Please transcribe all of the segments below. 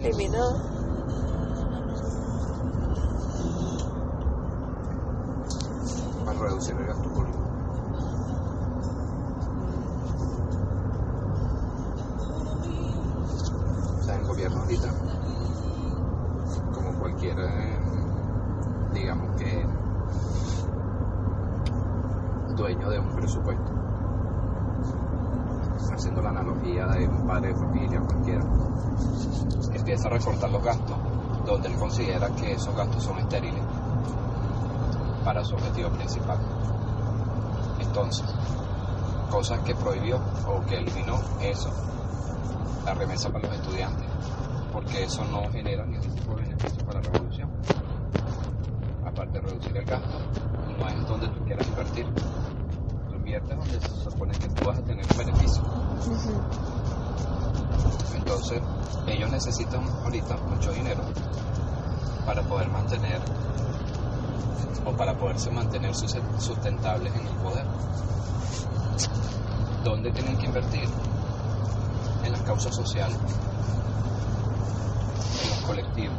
Eliminado. para reducir el gasto público. Sea, el gobierno ahorita, como cualquier, digamos que, dueño de un presupuesto, haciendo la analogía de un padre de familia cualquiera, empieza a recortar los gastos donde él considera que esos gastos son estériles para su objetivo principal. Entonces, cosas que prohibió o que eliminó, eso, la remesa para los estudiantes, porque eso no genera ningún tipo de beneficio para la revolución. Aparte de reducir el gasto, no es donde tú quieras invertir. Tú inviertes donde se supone que tú vas a tener un beneficio. Entonces, ellos necesitan ahorita mucho dinero para poder mantener o para poderse mantener sus- sustentables en el poder. ¿Dónde tienen que invertir? En las causas sociales, en los colectivos,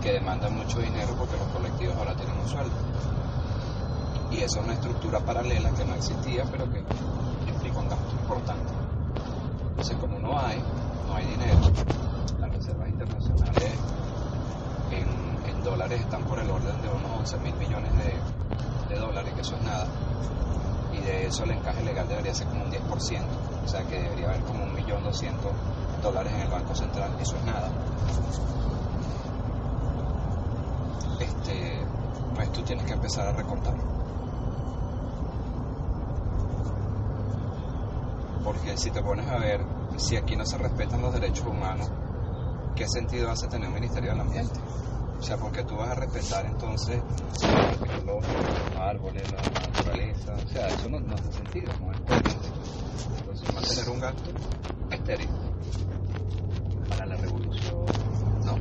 que demandan mucho dinero porque los colectivos ahora tienen un sueldo. Y esa es una estructura paralela que no existía, pero que implica un gasto importante. Entonces, como no hay, no hay dinero, las reservas internacionales en, en están por el orden de unos 11 mil millones de, de dólares, que eso es nada. Y de eso el encaje legal debería ser como un 10%, o sea que debería haber como un millón doscientos dólares en el Banco Central, eso es nada. Este, pues tú tienes que empezar a recortar. Porque si te pones a ver, si aquí no se respetan los derechos humanos, ¿qué sentido hace tener un Ministerio del Ambiente? O sea, porque tú vas a respetar entonces los árboles, la naturaleza, o sea, eso no, no hace sentido, no es coherente. Entonces, mantener un gasto estéril para la revolución, no.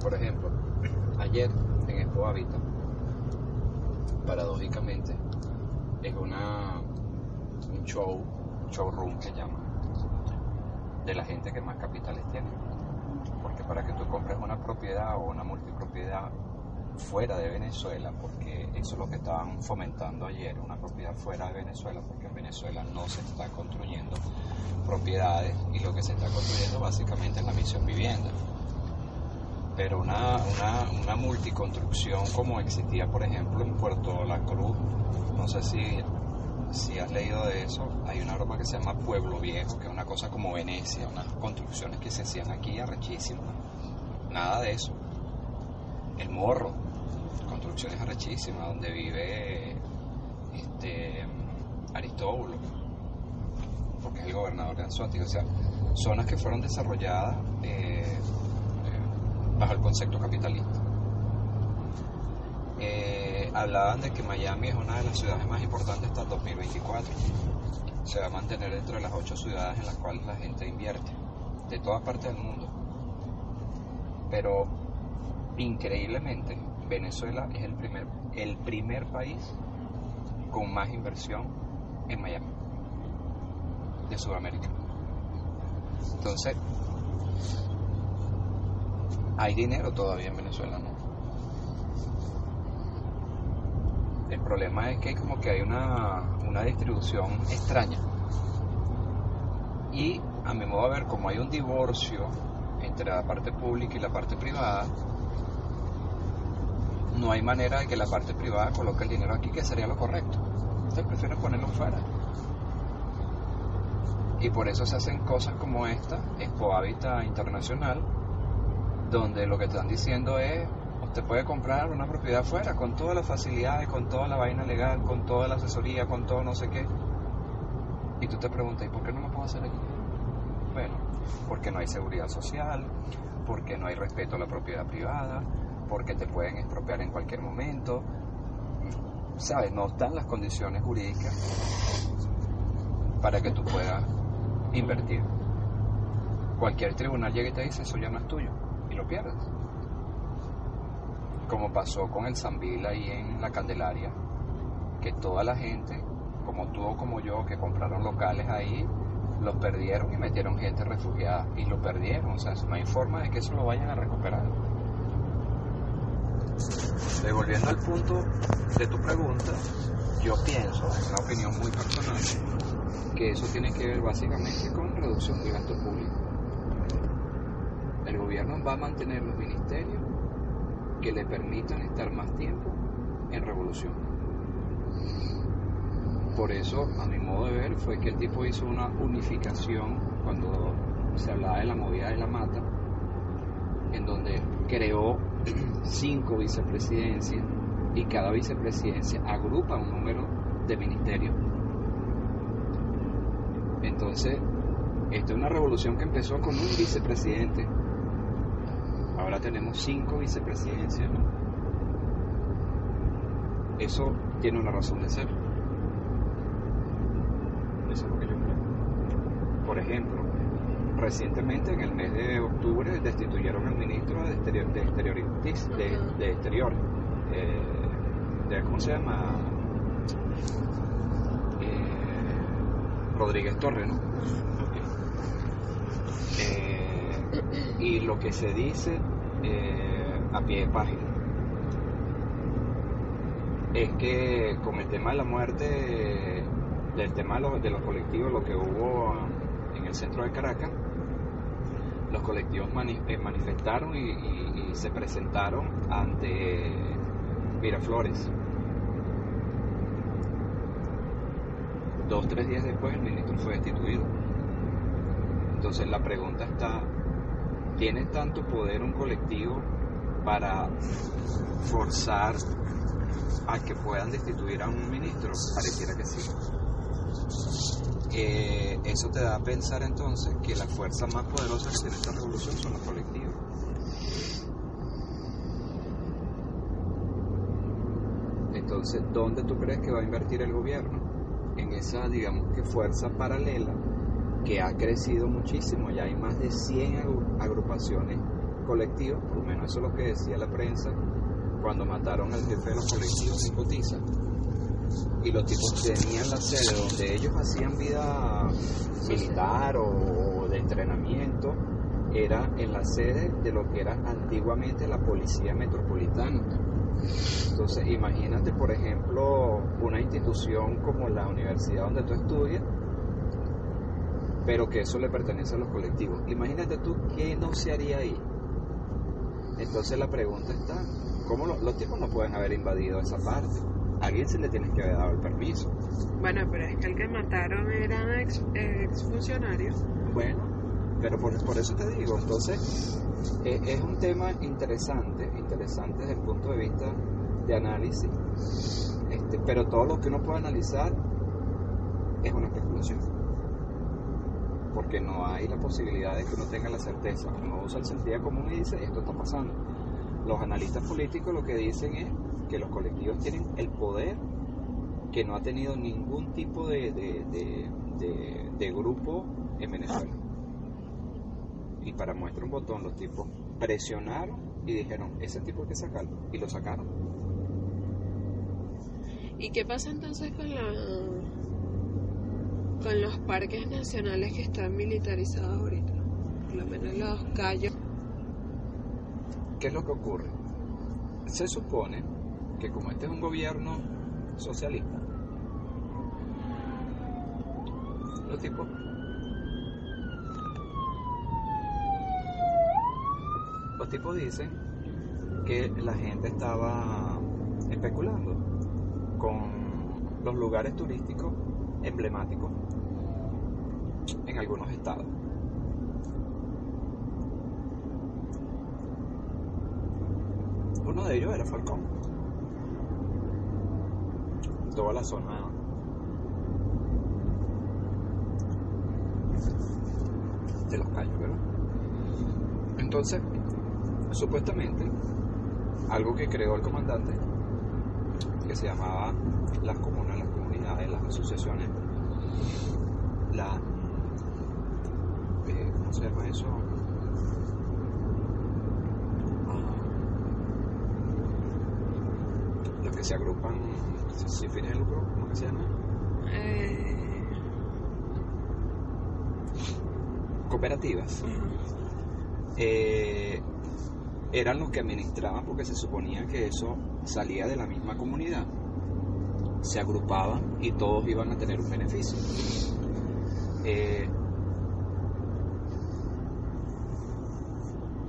Por ejemplo, ayer en Expo paradójicamente, es una, un show, showroom que llaman, de la gente que más capitales tiene. Porque para que tú compres una propiedad o una multipropiedad fuera de Venezuela, porque eso es lo que estaban fomentando ayer, una propiedad fuera de Venezuela, porque en Venezuela no se está construyendo propiedades y lo que se está construyendo básicamente es la misión vivienda pero una, una, una multiconstrucción como existía, por ejemplo, en Puerto La Cruz, no sé si, si has leído de eso, hay una broma que se llama Pueblo Viejo, que es una cosa como Venecia, unas construcciones que se hacían aquí arrechísimas, nada de eso. El Morro, construcciones arrechísimas, donde vive este, Aristóbulo, porque es el gobernador de Anzoátegui, o sea, zonas que fueron desarrolladas bajo el concepto capitalista. Eh, hablaban de que Miami es una de las ciudades más importantes hasta el 2024. Se va a mantener dentro de las ocho ciudades en las cuales la gente invierte, de todas partes del mundo. Pero increíblemente, Venezuela es el primer, el primer país con más inversión en Miami, de Sudamérica. Entonces, hay dinero todavía en Venezuela, ¿no? El problema es que como que hay una, una distribución extraña. Y a mi modo de ver, como hay un divorcio entre la parte pública y la parte privada, no hay manera de que la parte privada coloque el dinero aquí, que sería lo correcto. Usted prefiere ponerlo fuera. Y por eso se hacen cosas como esta, Expo Internacional, donde lo que están diciendo es, te puede comprar una propiedad afuera con todas las facilidades, con toda la vaina legal, con toda la asesoría, con todo no sé qué. Y tú te preguntas, ¿y por qué no lo puedo hacer aquí? Bueno, porque no hay seguridad social, porque no hay respeto a la propiedad privada, porque te pueden expropiar en cualquier momento. ¿Sabes? No están las condiciones jurídicas para que tú puedas invertir. Cualquier tribunal llega y te dice, eso ya no es tuyo, y lo pierdes como pasó con el Zambil ahí en la Candelaria, que toda la gente, como tú o como yo, que compraron locales ahí, los perdieron y metieron gente refugiada y lo perdieron, o sea, no hay forma de que eso lo vayan a recuperar. Devolviendo al punto de tu pregunta, yo pienso, es una opinión muy personal, que eso tiene que ver básicamente con reducción del gasto público. El gobierno va a mantener los ministerios que le permitan estar más tiempo en revolución. Por eso, a mi modo de ver, fue que el tipo hizo una unificación cuando se hablaba de la movida de la mata, en donde creó cinco vicepresidencias y cada vicepresidencia agrupa un número de ministerios. Entonces, esta es una revolución que empezó con un vicepresidente Ahora tenemos cinco vicepresidencias. Eso tiene una razón de ser. Eso es lo que yo creo. Por ejemplo, recientemente en el mes de octubre destituyeron al ministro de, exterior, de, de, exterior, eh, de, ¿cómo se llama? Eh, Rodríguez Torre, ¿no? Eh, y lo que se dice a pie de página. Es que con el tema de la muerte, del tema de los, colectivos, lo que hubo en el centro de Caracas, los colectivos eh, manifestaron y, se presentaron ante Miraflores. Dos, tres días después el ministro fue destituido. Entonces la pregunta está, ¿Tiene tanto poder un colectivo para forzar a que puedan destituir a un ministro? Pareciera que sí. Eh, eso te da a pensar entonces que la fuerza más poderosa que tiene esta revolución son los colectivos. Entonces, ¿dónde tú crees que va a invertir el gobierno? En esa, digamos que fuerza paralela que ha crecido muchísimo, ya hay más de 100 agrupaciones colectivas, por lo menos eso es lo que decía la prensa cuando mataron al jefe de los colectivos en Cotiza. Y los tipos tenían la sede donde ellos hacían vida militar o de entrenamiento, era en la sede de lo que era antiguamente la Policía Metropolitana. Entonces, imagínate, por ejemplo, una institución como la universidad donde tú estudias, pero que eso le pertenece a los colectivos. Imagínate tú qué no se haría ahí. Entonces la pregunta está, ¿cómo los tipos no pueden haber invadido esa parte? A alguien se le tiene que haber dado el permiso. Bueno, pero es que el que mataron era ex, funcionario. Bueno, pero por, por eso te digo, entonces eh, es un tema interesante, interesante desde el punto de vista de análisis, este, pero todo lo que uno puede analizar es una especulación porque no hay la posibilidad de que uno tenga la certeza. Uno usa el sentido común y dice, esto está pasando. Los analistas políticos lo que dicen es que los colectivos tienen el poder que no ha tenido ningún tipo de, de, grupo en Venezuela. Y para muestra un botón, los tipos presionaron y dijeron, ese tipo hay que sacarlo. Y lo sacaron. ¿Y qué pasa entonces con la con los parques nacionales que están militarizados ahorita, por lo menos los callos. ¿Qué es lo que ocurre? Se supone que como este es un gobierno socialista, los tipos los tipos dicen que la gente estaba especulando con los lugares turísticos emblemáticos en algunos estados. Uno de ellos era Falcón. Toda la zona de los callos, ¿verdad? Entonces, supuestamente, algo que creó el comandante, que se llamaba las comunas, las comunidades, las asociaciones, la, eh, ¿cómo se llama eso? Los que se agrupan sin fines de lucro, ¿cómo que se llama? Eh, Cooperativas. eh, eran los que administraban porque se suponía que eso salía de la misma comunidad. Se agrupaban y todos iban a tener un beneficio. Eh,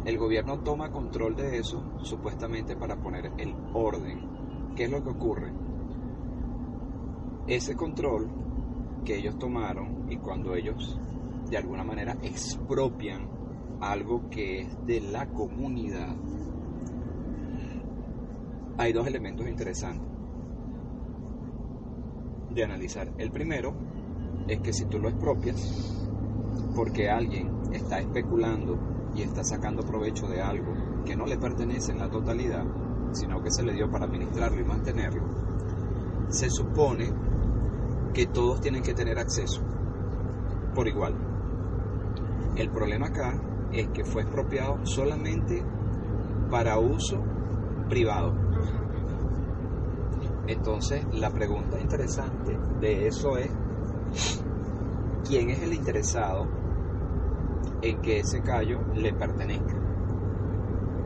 el gobierno toma control de eso supuestamente para poner el orden. ¿Qué es lo que ocurre? Ese control que ellos tomaron y cuando ellos de alguna manera expropian algo que es de la comunidad, hay dos elementos interesantes de analizar. El primero es que si tú lo expropias, porque alguien está especulando y está sacando provecho de algo que no le pertenece en la totalidad, sino que se le dio para administrarlo y mantenerlo, se supone que todos tienen que tener acceso por igual. El problema acá es que fue expropiado solamente para uso privado. Entonces, la pregunta interesante de eso es, ¿quién es el interesado en que ese callo le pertenezca?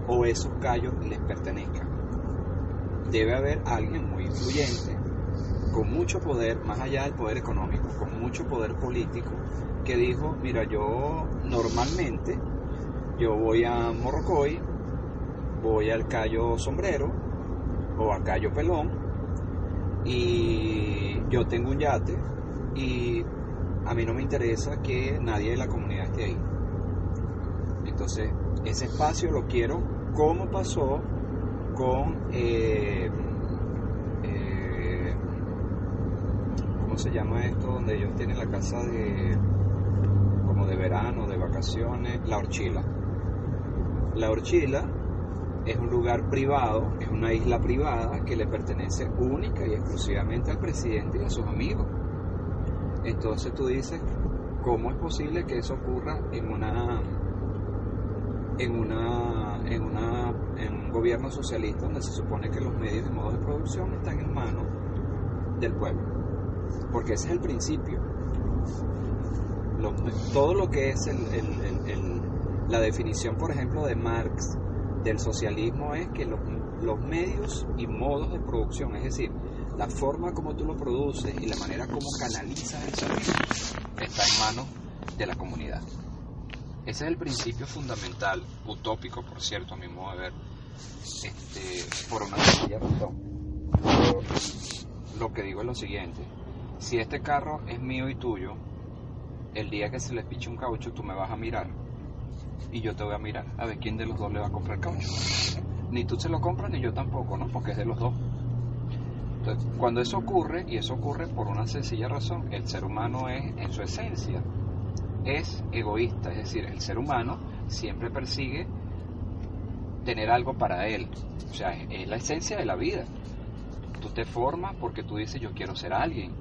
O esos callos les pertenezcan. Debe haber alguien muy influyente, con mucho poder, más allá del poder económico, con mucho poder político, que dijo, mira, yo normalmente, yo voy a Morrocoy, voy al Cayo Sombrero o al Cayo Pelón y yo tengo un yate y a mí no me interesa que nadie de la comunidad esté ahí. Entonces, ese espacio lo quiero como pasó con, eh, eh, ¿cómo se llama esto? Donde ellos tienen la casa de, como de verano, de vacaciones, la horchila. La horchila es un lugar privado, es una isla privada que le pertenece única y exclusivamente al presidente y a sus amigos. Entonces tú dices, ¿cómo es posible que eso ocurra en una en una en una en un gobierno socialista donde se supone que los medios y modos de producción están en manos del pueblo? Porque ese es el principio. Lo- todo lo que es la definición, por ejemplo, de Marx del socialismo es que los, los medios y modos de producción, es decir, la forma como tú lo produces y la manera como canalizas el servicio, está en manos de la comunidad. Ese es el principio fundamental, utópico, por cierto, a mi modo de ver, este, por una sencilla razón. Lo que digo es lo siguiente, si este carro es mío y tuyo, el día que se le piche un caucho, tú me vas a mirar y yo te voy a mirar a ver quién de los dos le va a comprar caucho. Ni tú se lo compras ni yo tampoco, ¿no? Porque es de los dos. Entonces, cuando eso ocurre, y eso ocurre por una sencilla razón, el ser humano es, en su esencia, es egoísta, es decir, el ser humano siempre persigue tener algo para él. O sea, es, la esencia de la vida. Tú te formas porque tú dices yo quiero ser alguien.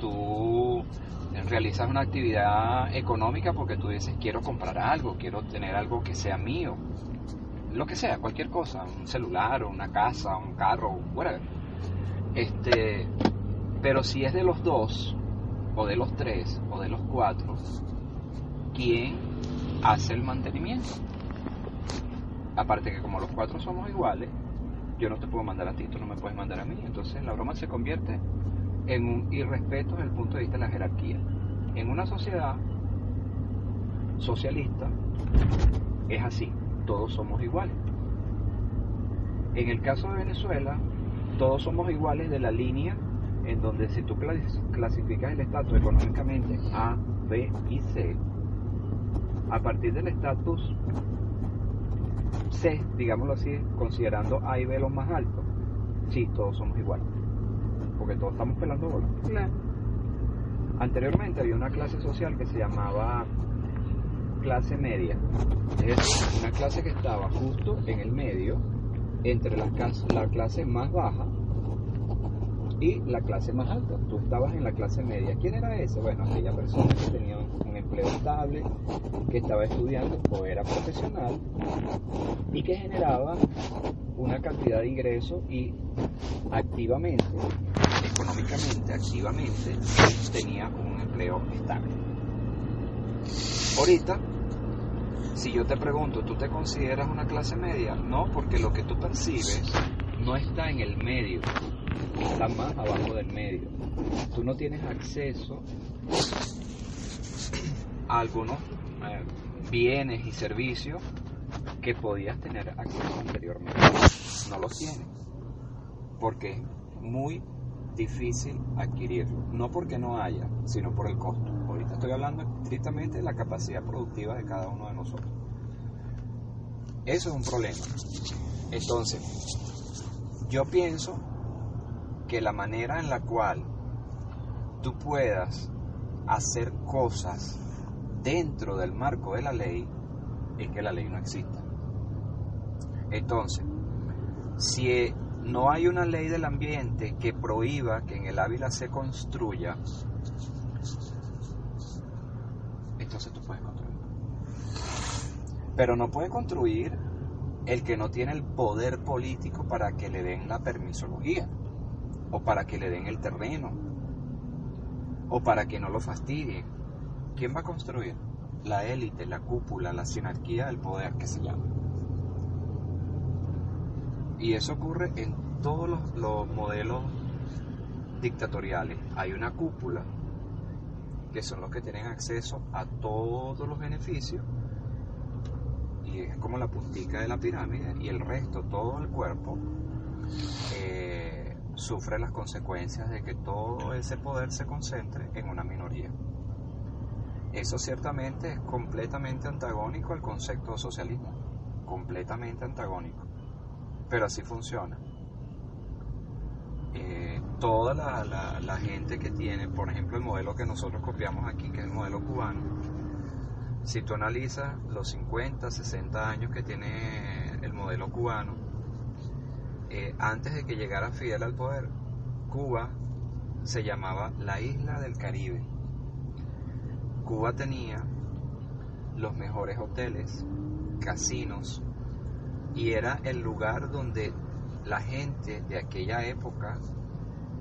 Tú realizas una actividad económica porque tú dices quiero comprar algo, quiero tener algo que sea mío. Lo que sea, cualquier cosa, un celular, una casa, un carro, whatever. Este, pero si es de los dos, o de los tres, o de los cuatro, ¿quién hace el mantenimiento? Aparte que como los cuatro somos iguales, yo no te puedo mandar a ti, tú no me puedes mandar a mí. Entonces la broma se convierte en un irrespeto desde el punto de vista de la jerarquía. En una sociedad socialista es así, todos somos iguales. En el caso de Venezuela, todos somos iguales de la línea en donde si tú clas- clasificas el estatus económicamente A, B y C, a partir del estatus C, digámoslo así, considerando A y B los más altos, sí, todos somos iguales. Porque todos estamos pelando bolas. Claro. Anteriormente había una clase social que se llamaba clase media. Es decir, una clase que estaba justo en el medio entre la, la clase más baja y la clase más alta. Tú estabas en la clase media. ¿Quién era ese? Bueno, aquella persona que tenía estable, que estaba estudiando o era profesional y que generaba una cantidad de ingresos y activamente, económicamente, activamente, tenía un empleo estable. Ahorita, si yo te pregunto, ¿tú te consideras una clase media? No, porque lo que tú percibes no está en el medio, está más abajo del medio. Tú no tienes acceso algunos eh, bienes y servicios que podías tener acceso anteriormente. No los tienes, porque es muy difícil adquirirlo. No porque no haya, sino por el costo. Ahorita estoy hablando estrictamente de la capacidad productiva de cada uno de nosotros. Eso es un problema. Entonces, yo pienso que la manera en la cual tú puedas hacer cosas dentro del marco de la ley es que la ley no exista. Entonces, si no hay una ley del ambiente que prohíba que en el Ávila se construya, entonces tú puedes construir. Pero no puede construir el que no tiene el poder político para que le den la permisología, o para que le den el terreno, o para que no lo fastidien. ¿Quién va a construir? La élite, la cúpula, la sinarquía del poder que se llama. Y eso ocurre en todos los, los modelos dictatoriales. Hay una cúpula que son los que tienen acceso a todos los beneficios y es como la puntica de la pirámide y el resto, todo el cuerpo, eh, sufre las consecuencias de que todo ese poder se concentre en una minoría. Eso ciertamente es completamente antagónico al concepto de socialismo, completamente antagónico, pero así funciona. Eh, toda la, gente que tiene, por ejemplo, el modelo que nosotros copiamos aquí, que es el modelo cubano, si tú analizas los 50, 60 años que tiene el modelo cubano, eh, antes de que llegara Fidel al poder, Cuba se llamaba la isla del Caribe. Cuba tenía los mejores hoteles, casinos, y era el lugar donde la gente de aquella época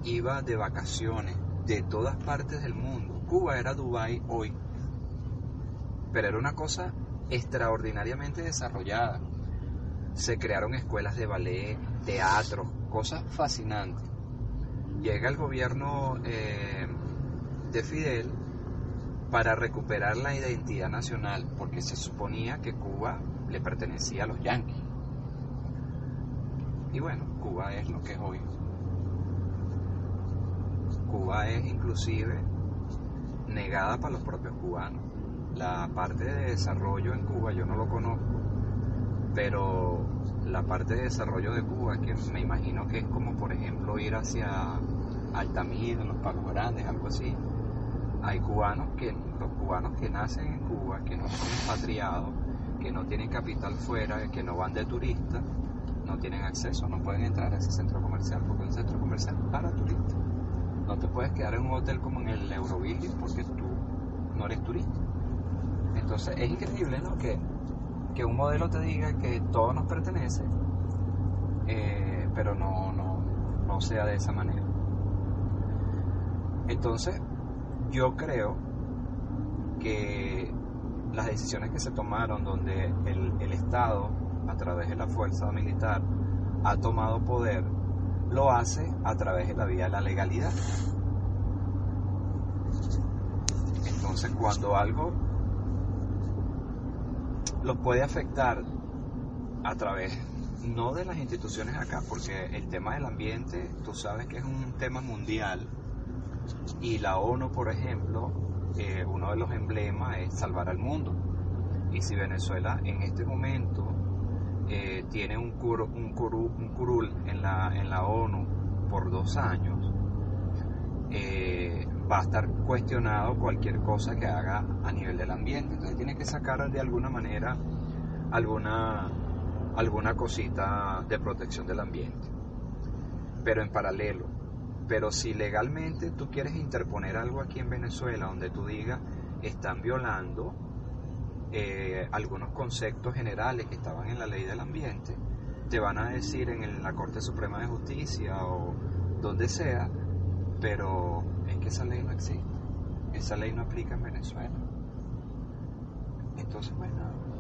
iba de vacaciones de todas partes del mundo. Cuba era Dubái hoy, pero era una cosa extraordinariamente desarrollada. Se crearon escuelas de ballet, teatro, cosas fascinantes. Llega el gobierno eh, de Fidel para recuperar la identidad nacional, porque se suponía que Cuba le pertenecía a los yanquis. Y bueno, Cuba es lo que es hoy. Cuba es inclusive negada para los propios cubanos. La parte de desarrollo en Cuba yo no lo conozco, pero la parte de desarrollo de Cuba, que me imagino que es como por ejemplo ir hacia Altamira, los Palos Grandes, algo así. Hay cubanos que, los cubanos que nacen en Cuba, que no son expatriados, que no tienen capital fuera, que no van de turistas, no tienen acceso, no pueden entrar a ese centro comercial, porque es un centro comercial para turistas. No te puedes quedar en un hotel como en el Eurobuilding porque tú no eres turista. Entonces es increíble, ¿no? Que, que un modelo te diga que todo nos pertenece, eh, pero no, no, no sea de esa manera. Entonces, yo creo que las decisiones que se tomaron donde el, el Estado, a través de la fuerza militar, ha tomado poder, lo hace a través de la vía de la legalidad. Entonces, cuando algo los puede afectar a través no de las instituciones acá, porque el tema del ambiente, tú sabes que es un tema mundial y la ONU, por ejemplo, eh, uno de los emblemas es salvar al mundo. Y si Venezuela en este momento eh, tiene un, curu, un, un, curul en la, en la ONU por dos años, eh, va a estar cuestionado cualquier cosa que haga a nivel del ambiente. Entonces tiene que sacar de alguna manera alguna, alguna cosita de protección del ambiente. Pero en paralelo, pero si legalmente tú quieres interponer algo aquí en Venezuela donde tú digas están violando eh, algunos conceptos generales que estaban en la ley del ambiente, te van a decir en la Corte Suprema de Justicia o donde sea, pero es que esa ley no existe, esa ley no aplica en Venezuela. Entonces, pues nada.